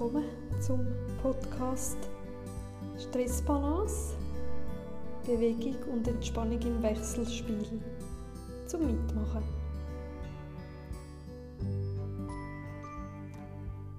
willkommen zum Podcast Stressbalance, Bewegung und Entspannung im Wechselspiel zum Mitmachen.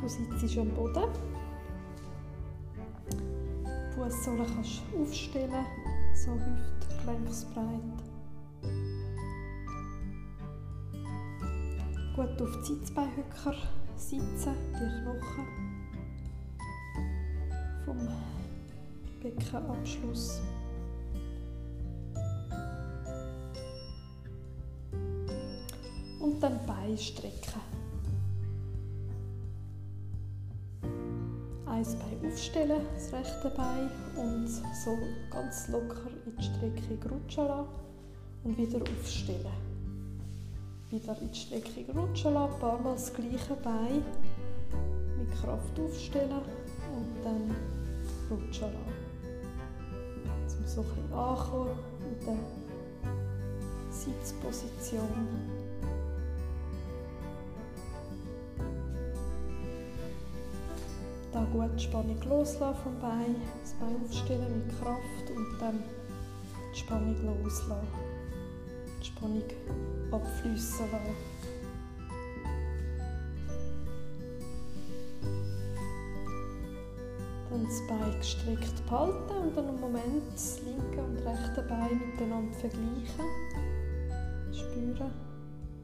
Du sitzt am Boden. Die Fußsohle kannst du aufstellen, so hüftgelenksbreit. Gut auf die Sitzbeinhöcker sitzen, die Knochen Beckenabschluss. Und dann Bein strecken. Eins Bein aufstellen, das rechte Bein, und so ganz locker in die Streckung rutschen lassen und wieder aufstellen wieder in die Streckung rutschen lassen, ein paar Mal das gleiche Bein mit Kraft aufstellen und dann rutschen lassen. So ein bisschen ankommen in der Sitzposition. Da gut die Spannung loslassen vom Bein, das Bein aufstellen mit Kraft und dann die Spannung loslassen. Spannung abfließen lassen. Das Bein gestreckt behalten und dann einen Moment das linke und rechte Bein miteinander vergleichen. Spüren,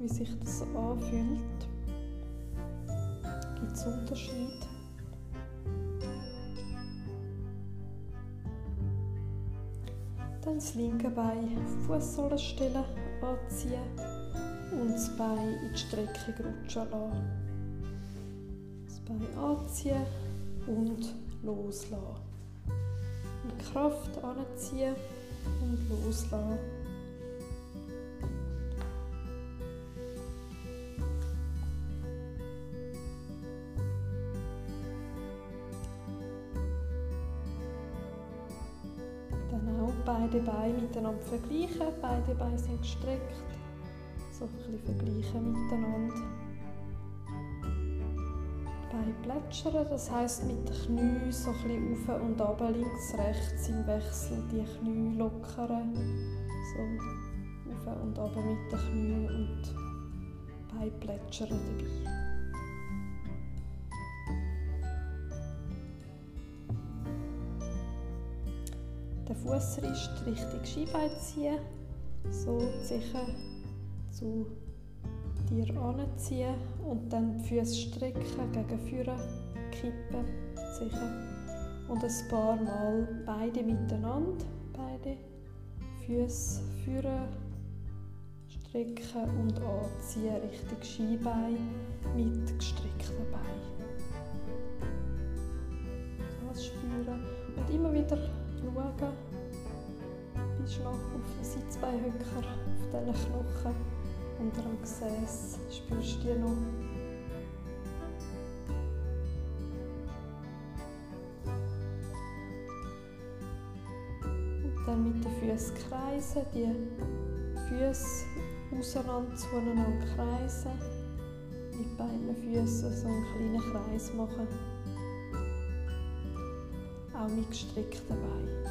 wie sich das anfühlt. Gibt es Unterschiede? Dann das linke Bein auf Fußsohle stellen anziehen und das Bein in die Streckung rutschen lassen. Das Bein anziehen und loslassen. Mit Kraft anziehen und loslassen. beide Beine miteinander vergleichen. Beide Beine sind gestreckt. So ein bisschen vergleichen miteinander. Beine plätschern, das heisst mit den Knien so ein bisschen auf und ab, links, rechts im Wechsel die Knie lockern. So auf und ab mit den Knien und Beine plätschern dabei. den Fußrist Richtung Skibein ziehen, so sicher zu dir anziehen und dann die Füße strecken, gegen vorne kippen, sicher. Und ein paar Mal beide miteinander, beide Füße führen, strecken und anziehen Richtung Skibein mit gestreckten Beinen. Das spüren und immer wieder schauen. Bist noch auf den Sitzbeinhöcker, auf diesen Knochen unter dem Gesäß. Spürst du die noch? Und dann mit den Füßen kreisen, die Füße auseinander zueinander kreisen. Mit beiden Füßen so einen kleinen Kreis machen auch mit gestreckten Beinen.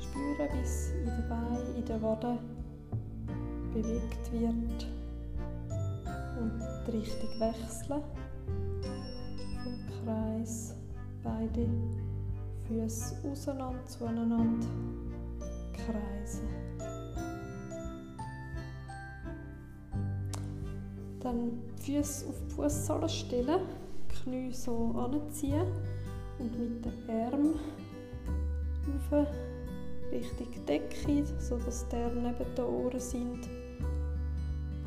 Spüren, es in den Beinen, in den Waden bewegt wird und die Richtung wechseln. Vom Kreis beide Füße auseinander, zueinander kreisen. Dann die Füße auf die Fußsohle stellen, Knie so anziehen und mit den Armen auf Richtung Decke, sodass die Arme neben den Ohren sind.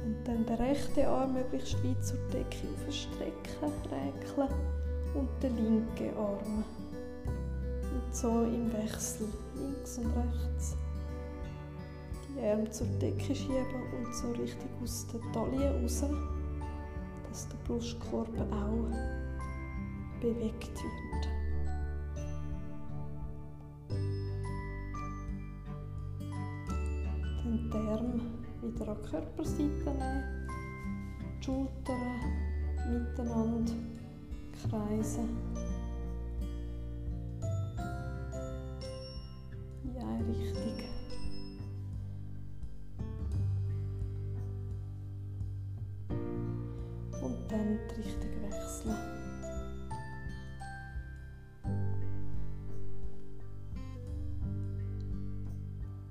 Und dann den rechten Arm möglichst weit zur Decke aufstrecken, räkeln und den linken Arm. Und so im Wechsel, links und rechts. Die Arme zur Decke schieben und so richtig aus der Taille raus, dass der Brustkorb auch bewegt wird. Wieder an die Körperseite nehmen. Die Schultern miteinander kreisen. In eine Richtung. Und dann die Richtung wechseln.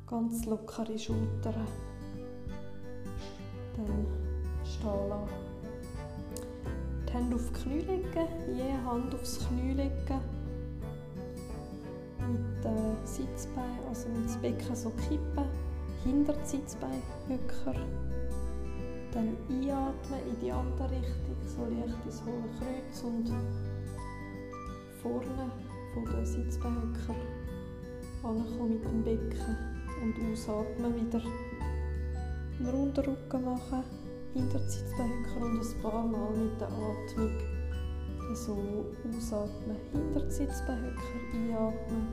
Ganz lockere Schultern. Becken so kippen, hinter den Sitzbeinhöcker. Dann einatmen in die andere Richtung, so leicht ins hohe Kreuz und vorne von den Sitzbeinhöcker ankommen mit dem Becken und ausatmen wieder einen runden Rücken machen hinter die Sitzbeinhöcker und ein paar Mal mit der Atmung so ausatmen. Hinter die Sitzbeinhöcker einatmen,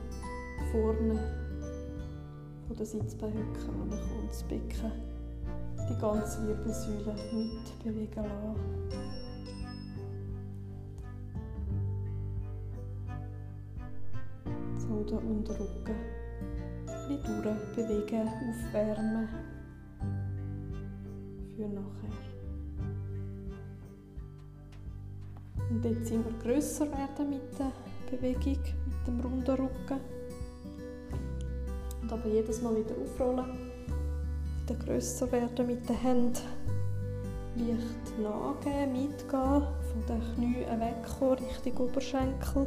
vorne von der Sitzbeinhöcker und das Becken die ganze Wirbelsäule mitbewegen lassen. So den Unterrücken ein bisschen durchbewegen, aufwärmen für nachher. Und jetzt immer größer werden mit der Bewegung, mit dem runden Rücken. Aber jedes Mal wieder aufrollen, wieder größer werden mit den Händen. Leicht nachgeben, mitgehen, von den Knien wegkommen, Richtung Oberschenkel.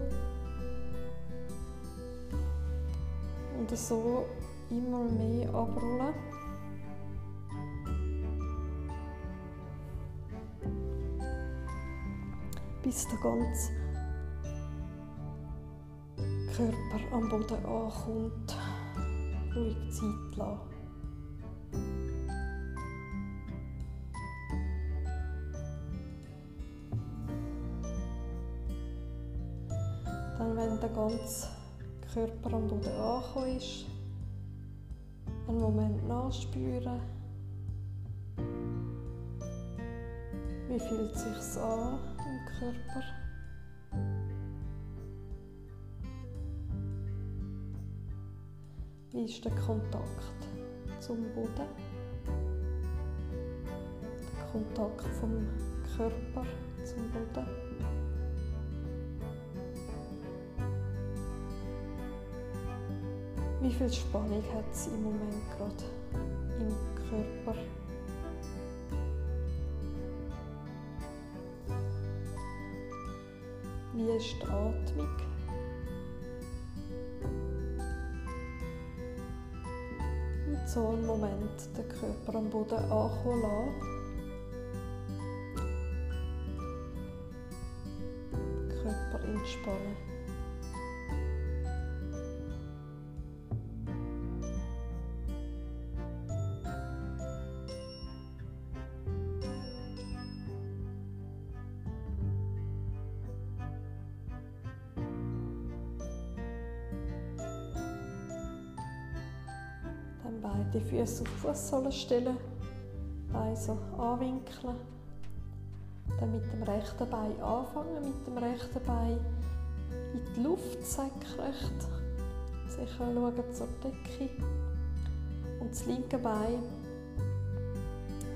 Und so immer mehr abrollen. bis der ganze Körper am Boden ankommt. Ruhig Zeit lassen. Dann, wenn der ganze Körper am Boden angekommen ist, einen Moment nachspüren. Wie fühlt es sich an? Körper. Ist der Kontakt zum Boden? Der Kontakt vom Körper zum Boden. Wie viel Spannung hat sie im Moment gerade im Körper? Wie ist die Atmung? So einen Moment den Körper am Boden ankommen lassen. Körper entspannen. Die Füße auf die Fußsohlen stellen, Beine so anwinkeln. Dann mit dem rechten Bein anfangen, mit dem rechten Bein in die Luft senkrecht. Sicher schauen zur Decke. Und das linke Bein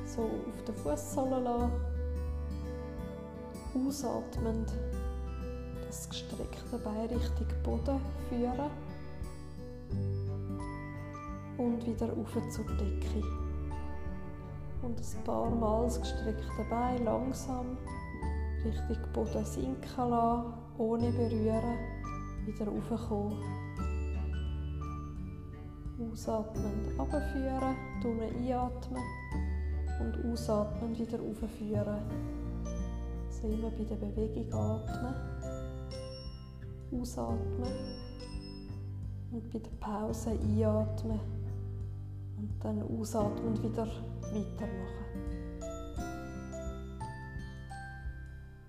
so auf den Fußsohlen lassen. Ausatmend das gestreckte Bein Richtung Boden führen und wieder auf zur Decke. Und ein paar Mal das gestreckte Bein langsam Richtung Boden sinken lassen, ohne berühren, wieder raufkommen. Ausatmend abführen, durch einatmen und ausatmen wieder aufführen. Also immer bei der Bewegung atmen, ausatmen und bei der Pause einatmen dann ausatmen und wieder weitermachen.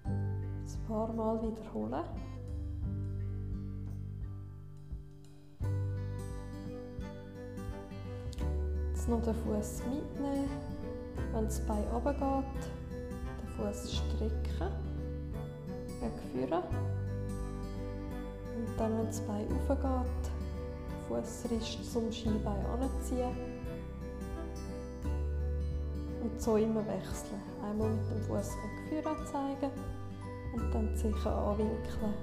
Ein paar Mal wiederholen. Jetzt noch den Fuß mitnehmen. Wenn das Bein runtergeht, den Fuß strecken. vorne. Und dann, wenn das Bein aufgeht, Fußrist zum Skibein anziehen. Und so immer wechseln. Einmal mit dem Fuß gegen vorne zeigen und dann sicher anwinkeln.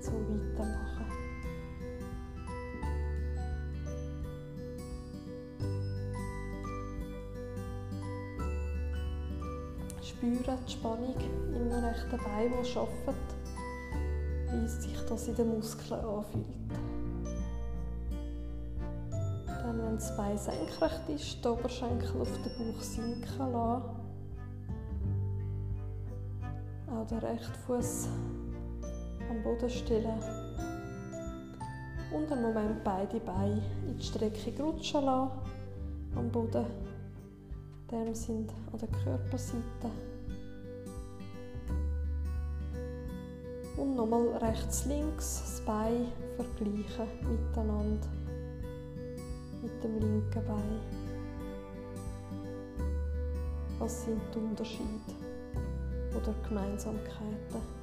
So weitermachen. Spüren die Spannung im rechten Bein, das arbeitet, wie sich das in den Muskeln anfühlt. Das Bein senkrecht ist, den Oberschenkel auf den Bauch sinken lassen. Auch den rechten Fuß am Boden stellen. Und einen Moment beide Beine in die Streckung rutschen lassen am Boden. Die Arme sind an der Körperseite. Und nochmal rechts, links das Bein vergleichen miteinander. Mit dem linken Bein. Was sind die Unterschiede oder Gemeinsamkeiten?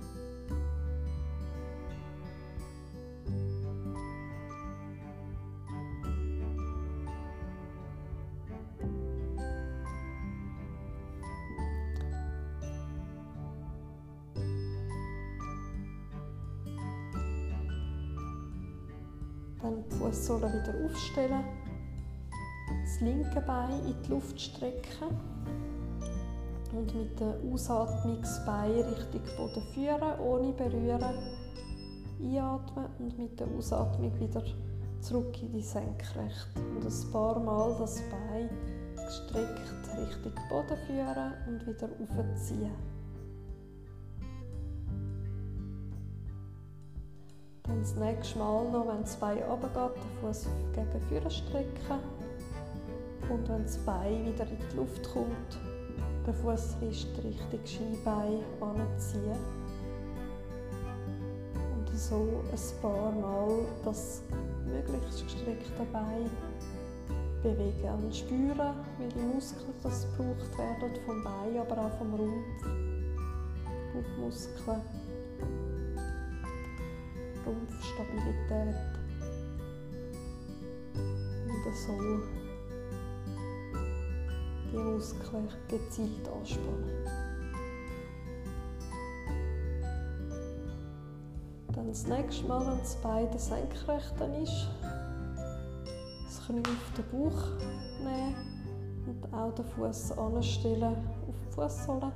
Dann die Fußsohle wieder aufstellen. Das linke Bein in die Luft strecken. Und mit der Ausatmung das Bein Richtung Boden führen, ohne berühren. Einatmen und mit der Ausatmung wieder zurück in die Senkrecht. Und ein paar Mal das Bein gestreckt Richtung Boden führen und wieder aufziehen. Dann das nächste Mal noch, wenn das Bein runtergeht, den Fuß gegen vorne strecken. Und wenn das Bein wieder in die Luft kommt, den Fußrist Richtung Skibein anziehen. Und so ein paar Mal das möglichst gestreckte Bein bewegen und spüren, welche Muskeln das gebraucht werden vom Bein, aber auch vom Rumpf, Bauchmuskeln. Rumpfstabilität und so die Muskeln gezielt anspannen. Dann das nächste Mal, wenn das Bein senkrecht ist, das Knie auf den Bauch nehmen und auch den Fuß anstellen auf die Fußsohle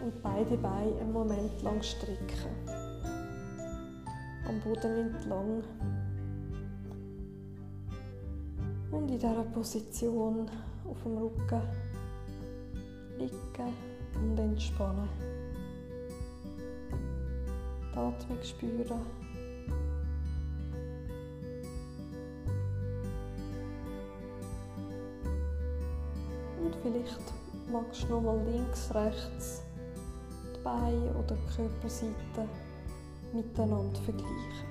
und beide Beine einen Moment lang strecken am Boden entlang. Und in dieser Position auf dem Rücken liegen und entspannen. Die Atmung spüren. Und vielleicht magst du nochmal links, rechts die Beine oder die Körperseite miteinander vergleichen.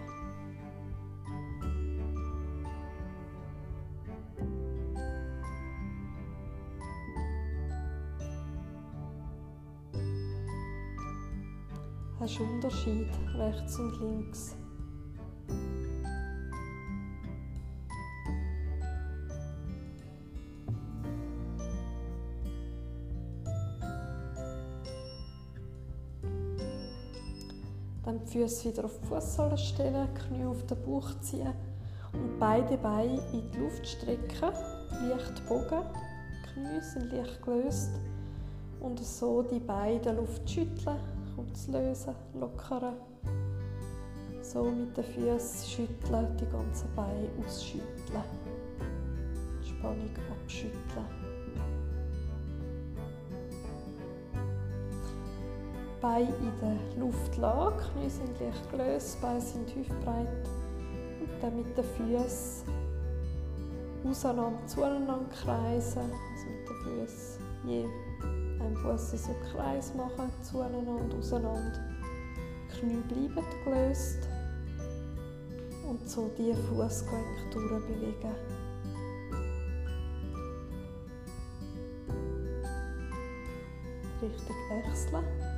Hast du Unterschied rechts und links? Dann die Füße wieder auf die Fußsohle stellen, Knie auf den Bauch ziehen und beide Beine in die Luft strecken, leicht bogen. Die Knie sind leicht gelöst und so die Beine in der Luft schütteln, kurz lösen, lockern. So mit den Füßen schütteln, die ganzen Beine ausschütteln. Die Spannung abschütteln. Beine in der Luft lag, Knie sind leicht gelöst, Beine sind hüftbreit und dann mit den Füßen auseinander zueinander kreisen, also mit den Füßen je ein Fuß so Kreis machen, zueinander, auseinander. Die Knie bleiben gelöst und so die Fußgelenke durchbewegen. Richtig wechseln.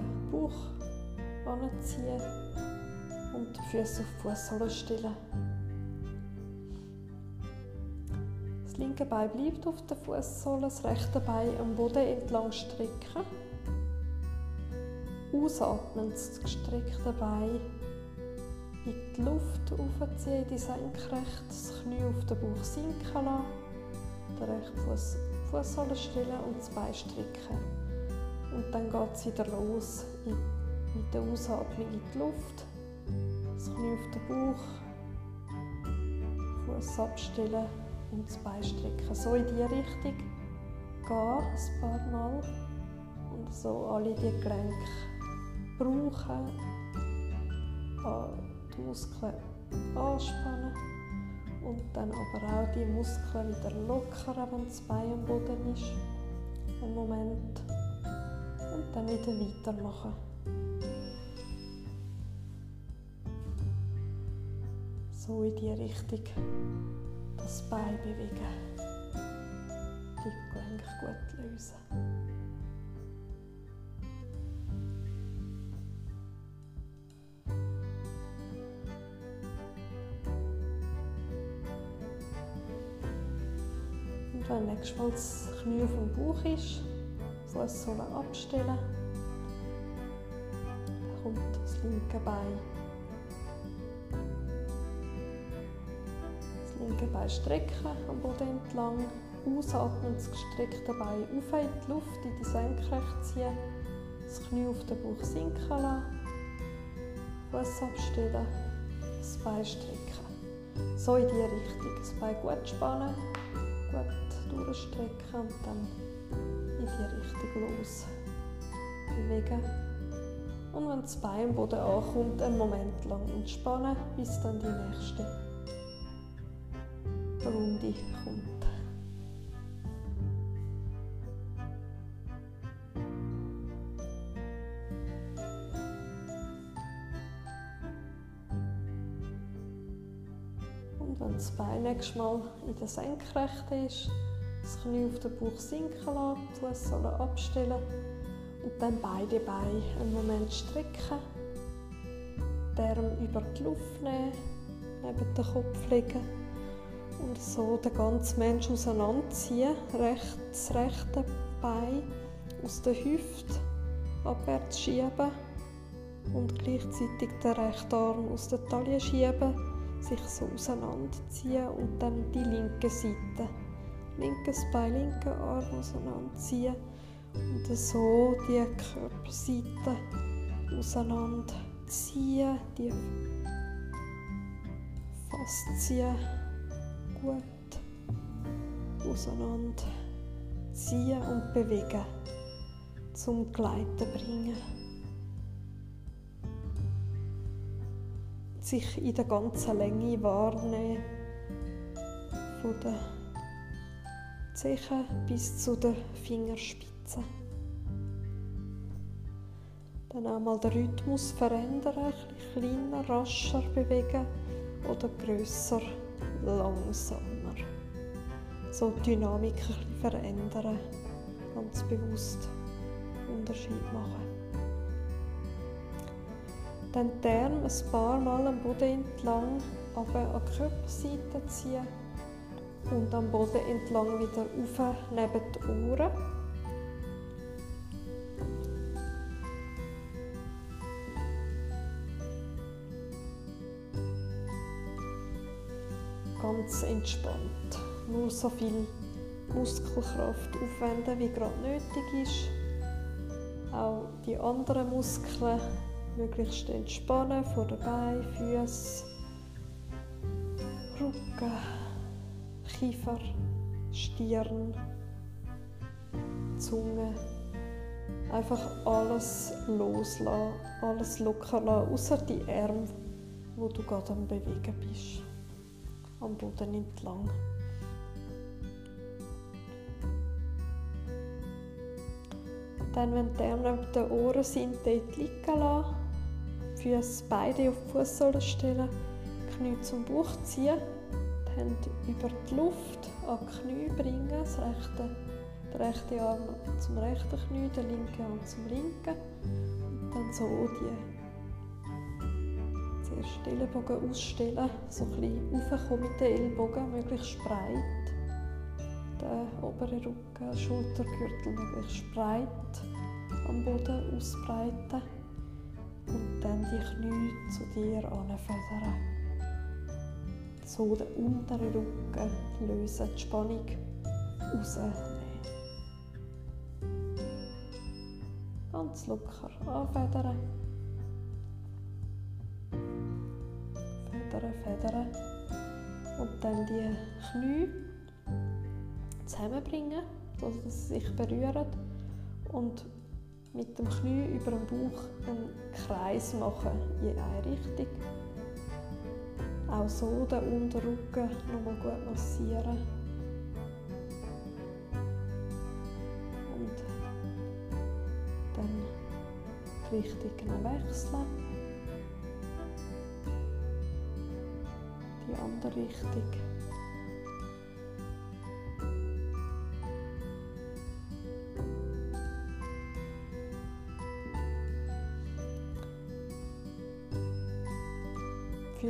Den Bauch anziehen und die Füße auf die Fußsohle stellen. Das linke Bein bleibt auf der Fußsohle, das rechte Bein am Boden entlang strecken. Ausatmen, das gestreckte Bein in die Luft aufziehen, die Senkrecht, das Knie auf den Bauch sinken lassen, den rechten Fuß Fußsohle stellen und das Bein strecken. Und dann geht es wieder los mit der Ausatmung in die Luft, das Knie auf den Bauch, Fuß abstellen und das Bein strecken. So in diese Richtung gehen, ein paar Mal. Und so alle die Gelenke brauchen, die Muskeln anspannen und dann aber auch die Muskeln wieder lockern, wenn das Bein am Boden ist. Einen Moment. Und dann wieder weitermachen. So in die Richtung das Bein bewegen. Die Gelenke gut lösen. Und wenn nächstes Mal das Knie vom Bauch ist, Fußsohle abstellen, dann kommt das linke Bein linke Bein strecken, am Boden entlang. Ausatmen, das gestreckte Bein auf in die Luft, in die Senkrecht ziehen. Das Knie auf den Bauch sinken lassen. Fuß abstellen, das Bein strecken. So in diese Richtung. Das Bein gut spannen, gut durchstrecken und dann in die Richtung los bewegen. Und wenn das Bein am Boden ankommt, einen Moment lang entspannen, bis dann die nächste Runde kommt. Und wenn das Bein nächstes Mal in der Senkrechten ist, das Knie auf den Bauch sinken lassen, die abstellen. Und dann beide Beine einen Moment strecken, den Arm über die Luft nehmen, neben den Kopf legen. Und so den ganzen Mensch auseinanderziehen. Rechts, das rechte Bein aus der Hüfte abwärts schieben. Und gleichzeitig den rechten Arm aus der Taille schieben, sich so auseinanderziehen und dann die linke Seite. Linkes Bein, linken Arm auseinanderziehen und so die Körperseite auseinanderziehen, die Faszien gut auseinander ziehen und bewegen, zum Gleiten bringen. Sich in der ganzen Länge wahrnehmen, von der Zeche bis zu den Fingerspitzen. Dann einmal den Rhythmus verändern, ein bisschen kleiner, rascher bewegen oder grösser langsamer. So die Dynamik ein verändern, ganz bewusst Unterschied machen. Dann die Arme ein paar Mal am Boden entlang, aber an die Körperseite ziehen und am Boden entlang wieder auf neben die Ohren. ganz entspannt. Nur so viel Muskelkraft aufwenden, wie gerade nötig ist. Auch die anderen Muskeln möglichst entspannen, vor den Beinen, Füße, Rücken, Kiefer, Stirn, Zunge. Einfach alles loslassen, alles locker lassen, außer die Arme, wo du gerade am Bewegen bist am Boden entlang. Dann, wenn die Arme neben den Ohren sind, dort liegen lassen. Füße beide auf die Fußsohle stellen, Knie zum Bauch ziehen, Hände über die Luft an die Knie bringen, das rechte, der rechte Arm zum rechten Knie, der linke Arm zum linken. Und dann so die zuerst Ellenbogen ausstellen, so ein bisschen raufkommen mit den Ellbogen, möglichst breit. Den oberen Rücken, Schultergürtel möglichst breit am Boden ausbreiten. Und dann die Knie zu dir anfedern. So den unteren Rücken lösen, die Spannung rausnehmen. Ganz locker anfedern. Federn, federn. Und dann die Knie zusammenbringen, sodass sie sich berühren. Und mit dem Knie über dem Bauch einen Kreis machen in eine Richtung. Auch so den Unterrücken nochmal gut massieren. Und dann die Richtung wechseln. Die andere Richtung.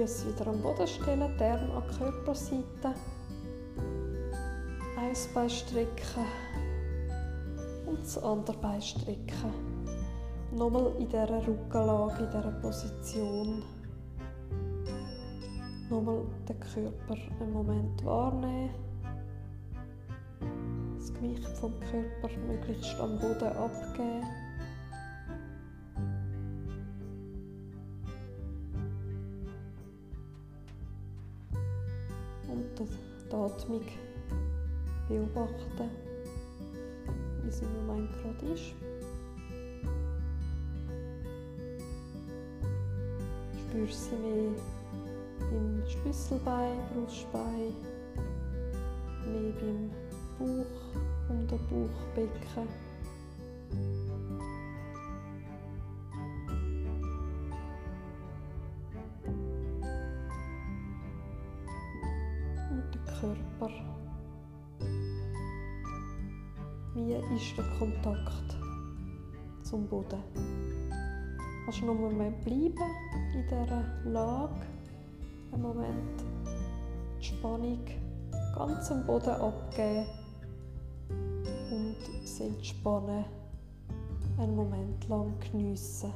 Füße wieder am Boden stellen, die Arme an die Körperseite. Ein Bein strecken und das andere Bein strecken. Nochmal in dieser Rückenlage, in dieser Position. Nochmal den Körper einen Moment wahrnehmen. Das Gewicht vom Körper möglichst am Boden abgeben. Atmung beobachten, wie sie im Moment gerade ist. Spürst sie mehr beim Schlüsselbein, Brustbein, mehr beim Bauch, unter Körper. Wie ist der Kontakt zum Boden? Kannst du noch einen Moment bleiben in dieser Lage, einen Moment die Spannung ganz am Boden abgeben und das Entspannen einen Moment lang geniessen.